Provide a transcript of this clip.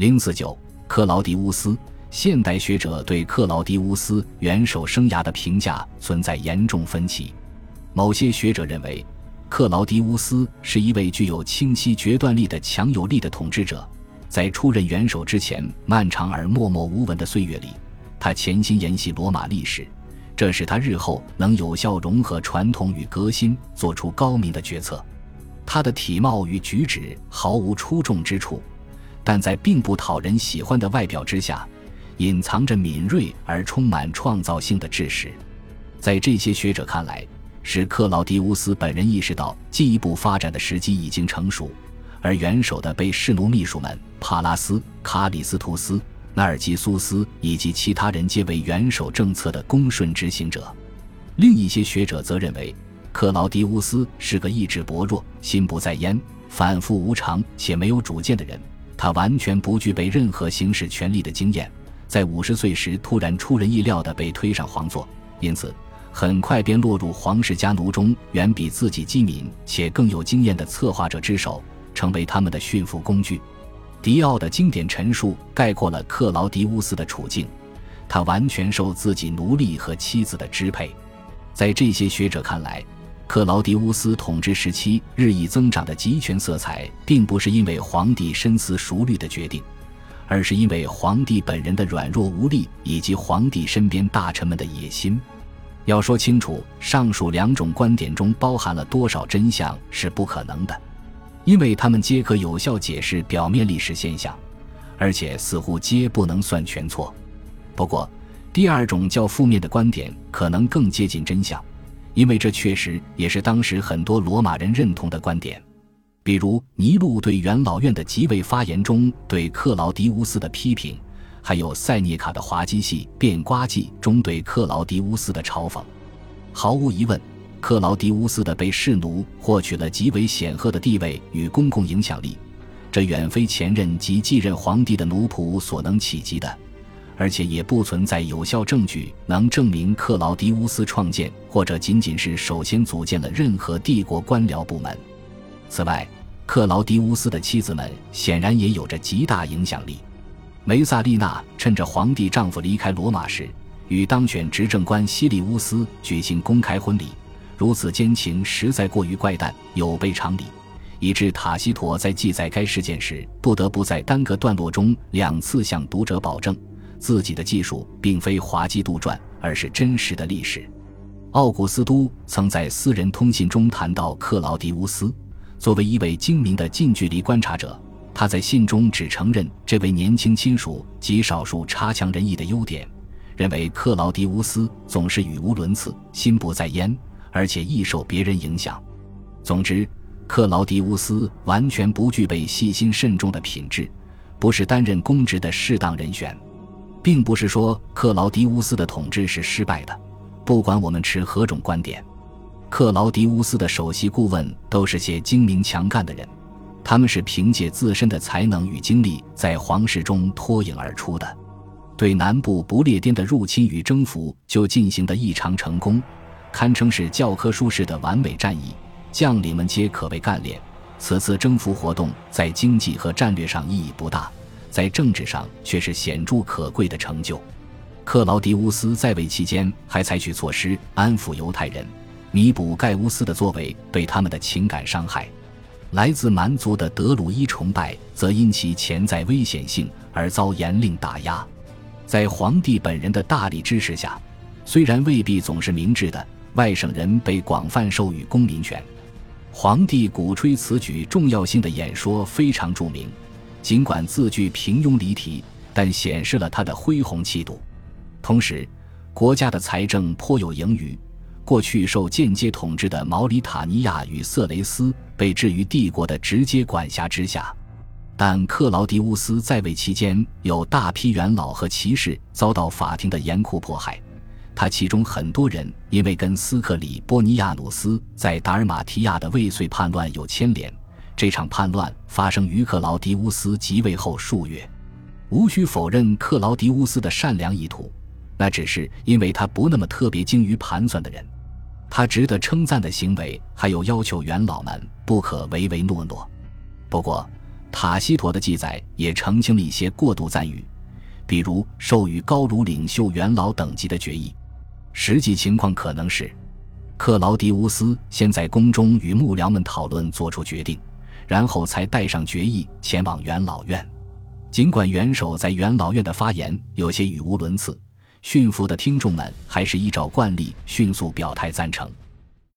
零四九，克劳迪乌斯。现代学者对克劳迪乌斯元首生涯的评价存在严重分歧。某些学者认为，克劳迪乌斯是一位具有清晰决断力的强有力的统治者。在出任元首之前漫长而默默无闻的岁月里，他潜心研习罗马历史，这使他日后能有效融合传统与革新，做出高明的决策。他的体貌与举止毫无出众之处，但在并不讨人喜欢的外表之下。隐藏着敏锐而充满创造性的知识，在这些学者看来，是克劳迪乌斯本人意识到进一步发展的时机已经成熟，而元首的被侍奴秘书们帕拉斯、卡里斯图斯、纳尔基苏斯以及其他人皆为元首政策的恭顺执行者。另一些学者则认为，克劳迪乌斯是个意志薄弱、心不在焉、反复无常且没有主见的人，他完全不具备任何行使权力的经验。在五十岁时，突然出人意料地被推上皇座，因此很快便落入皇室家奴中远比自己机敏且更有经验的策划者之手，成为他们的驯服工具。迪奥的经典陈述概括了克劳迪乌斯的处境：他完全受自己奴隶和妻子的支配。在这些学者看来，克劳迪乌斯统治时期日益增长的集权色彩，并不是因为皇帝深思熟虑的决定。而是因为皇帝本人的软弱无力，以及皇帝身边大臣们的野心。要说清楚上述两种观点中包含了多少真相是不可能的，因为他们皆可有效解释表面历史现象，而且似乎皆不能算全错。不过，第二种较负面的观点可能更接近真相，因为这确实也是当时很多罗马人认同的观点。比如尼禄对元老院的即位发言中对克劳迪乌斯的批评，还有塞涅卡的滑稽戏《变瓜记》中对克劳迪乌斯的嘲讽。毫无疑问，克劳迪乌斯的被侍奴获取了极为显赫的地位与公共影响力，这远非前任及继任皇帝的奴仆所能企及的，而且也不存在有效证据能证明克劳迪乌斯创建或者仅仅是首先组建了任何帝国官僚部门。此外，克劳迪乌斯的妻子们显然也有着极大影响力。梅萨丽娜趁着皇帝丈夫离开罗马时，与当选执政官西利乌斯举行公开婚礼，如此奸情实在过于怪诞，有悖常理，以致塔西佗在记载该事件时，不得不在单个段落中两次向读者保证，自己的技术并非滑稽杜撰，而是真实的历史。奥古斯都曾在私人通信中谈到克劳迪乌斯。作为一位精明的近距离观察者，他在信中只承认这位年轻亲属极少数差强人意的优点，认为克劳迪乌斯总是语无伦次、心不在焉，而且易受别人影响。总之，克劳迪乌斯完全不具备细心慎重的品质，不是担任公职的适当人选。并不是说克劳迪乌斯的统治是失败的，不管我们持何种观点。克劳迪乌斯的首席顾问都是些精明强干的人，他们是凭借自身的才能与经历在皇室中脱颖而出的。对南部不列颠的入侵与征服就进行得异常成功，堪称是教科书式的完美战役，将领们皆可谓干练。此次征服活动在经济和战略上意义不大，在政治上却是显著可贵的成就。克劳迪乌斯在位期间还采取措施安抚犹太人。弥补盖乌斯的作为对他们的情感伤害，来自蛮族的德鲁伊崇拜则因其潜在危险性而遭严令打压。在皇帝本人的大力支持下，虽然未必总是明智的，外省人被广泛授予公民权。皇帝鼓吹此举重要性的演说非常著名，尽管字句平庸离题，但显示了他的恢宏气度。同时，国家的财政颇有盈余。过去受间接统治的毛里塔尼亚与色雷斯被置于帝国的直接管辖之下，但克劳迪乌斯在位期间，有大批元老和骑士遭到法庭的严酷迫害。他其中很多人因为跟斯克里波尼亚努斯在达尔马提亚的未遂叛乱有牵连。这场叛乱发生于克劳迪乌斯即位后数月。无需否认克劳迪乌斯的善良意图，那只是因为他不那么特别精于盘算的人。他值得称赞的行为还有要求元老们不可唯唯诺诺。不过，塔西佗的记载也澄清了一些过度赞誉，比如授予高卢领袖元老等级的决议。实际情况可能是，克劳迪乌斯先在宫中与幕僚们讨论，做出决定，然后才带上决议前往元老院。尽管元首在元老院的发言有些语无伦次，驯服的听众们还是依照惯例迅速表态赞成。